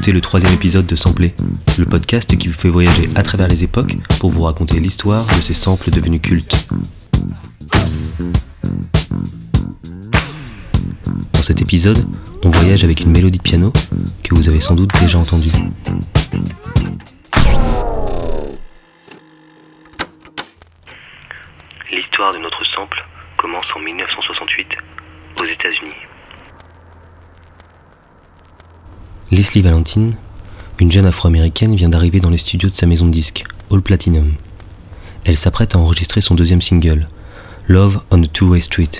écoutez le troisième épisode de Sampler, le podcast qui vous fait voyager à travers les époques pour vous raconter l'histoire de ces samples devenus cultes. Dans cet épisode, on voyage avec une mélodie de piano que vous avez sans doute déjà entendue. L'histoire de notre sample commence en 1968 aux États-Unis. Leslie Valentine, une jeune afro-américaine, vient d'arriver dans les studios de sa maison de disques, All Platinum. Elle s'apprête à enregistrer son deuxième single, Love on the Two-Way Street.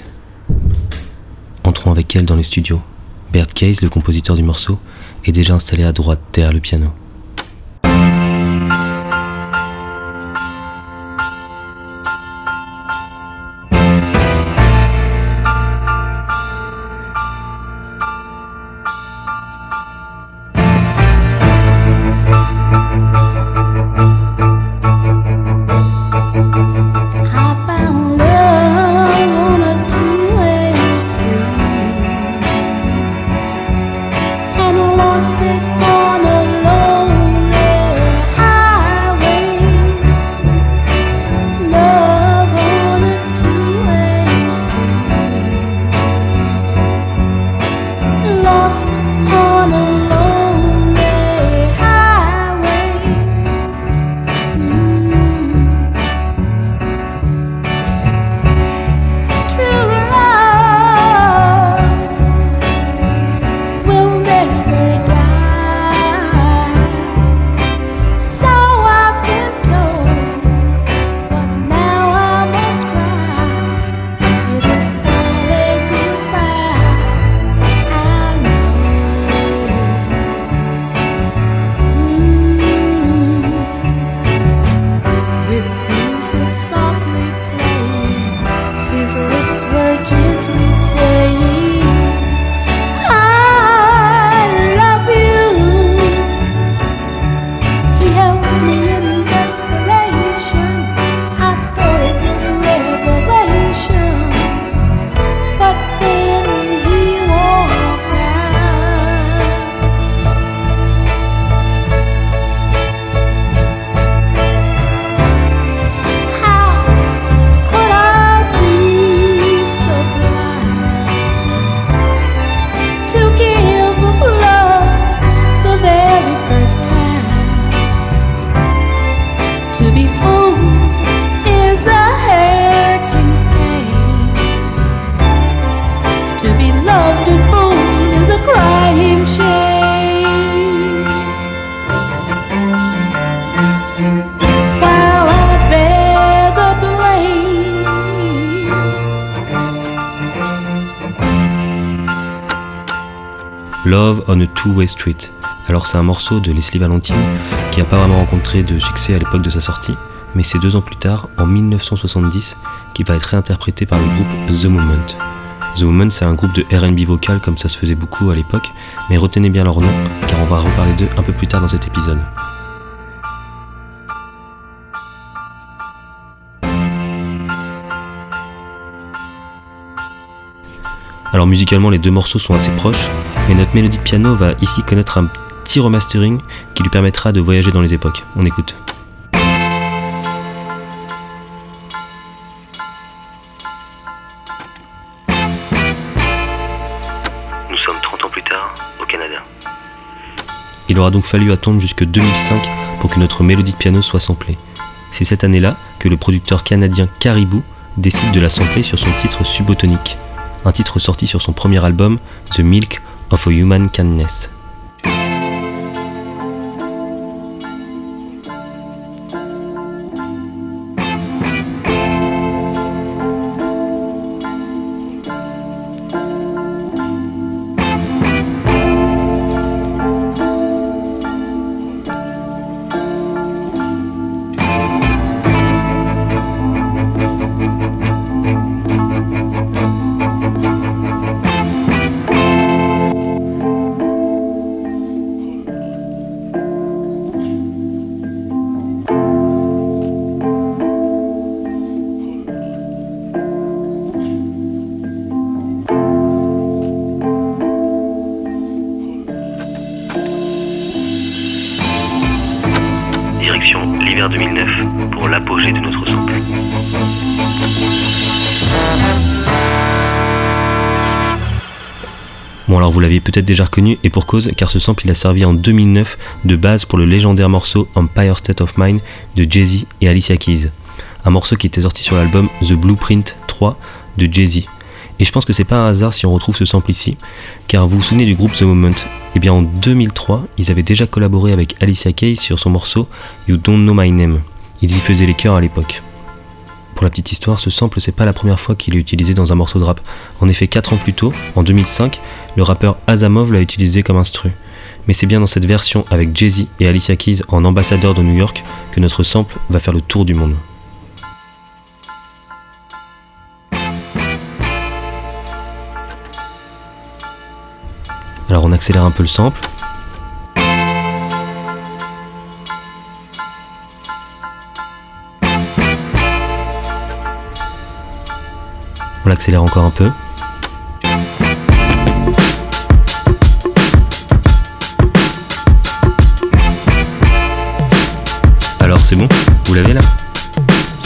Entrons avec elle dans les studios. Bert Case, le compositeur du morceau, est déjà installé à droite derrière le piano. Love on a Two-Way Street. Alors c'est un morceau de Leslie Valentine qui n'a pas vraiment rencontré de succès à l'époque de sa sortie, mais c'est deux ans plus tard, en 1970, qu'il va être réinterprété par le groupe The Moment. The Moment c'est un groupe de RB vocal comme ça se faisait beaucoup à l'époque, mais retenez bien leur nom car on va reparler d'eux un peu plus tard dans cet épisode. Alors musicalement les deux morceaux sont assez proches, mais notre mélodie de piano va ici connaître un petit remastering qui lui permettra de voyager dans les époques. On écoute. Nous sommes 30 ans plus tard au Canada. Il aura donc fallu attendre jusque 2005 pour que notre mélodie de piano soit samplée. C'est cette année-là que le producteur canadien Caribou décide de la sampler sur son titre Subotonique, un titre sorti sur son premier album, The Milk of a human kindness. Bon alors vous l'aviez peut-être déjà reconnu et pour cause car ce sample il a servi en 2009 de base pour le légendaire morceau Empire State of Mind de Jay-Z et Alicia Keys. Un morceau qui était sorti sur l'album The Blueprint 3 de Jay-Z. Et je pense que c'est pas un hasard si on retrouve ce sample ici, car vous vous souvenez du groupe The Moment Eh bien en 2003, ils avaient déjà collaboré avec Alicia Keys sur son morceau You Don't Know My Name. Ils y faisaient les chœurs à l'époque. Pour la petite histoire, ce sample c'est pas la première fois qu'il est utilisé dans un morceau de rap. En effet, 4 ans plus tôt, en 2005, le rappeur Azamov l'a utilisé comme instru. Mais c'est bien dans cette version avec Jay-Z et Alicia Keys en ambassadeur de New York que notre sample va faire le tour du monde. Alors on accélère un peu le sample. On l'accélère encore un peu. Alors c'est bon? Vous l'avez là?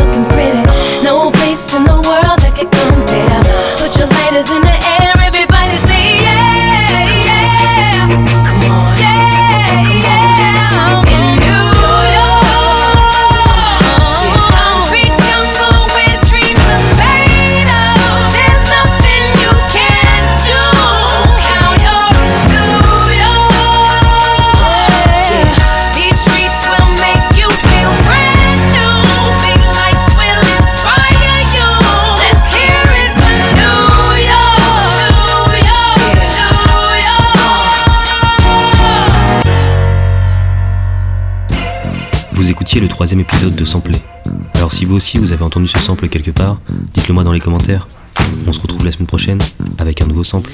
Looking pretty. No place in the world that could compare. Put your lighters in the air, Écoutiez le troisième épisode de Sampler. Alors si vous aussi vous avez entendu ce sample quelque part, dites-le moi dans les commentaires. On se retrouve la semaine prochaine avec un nouveau sample.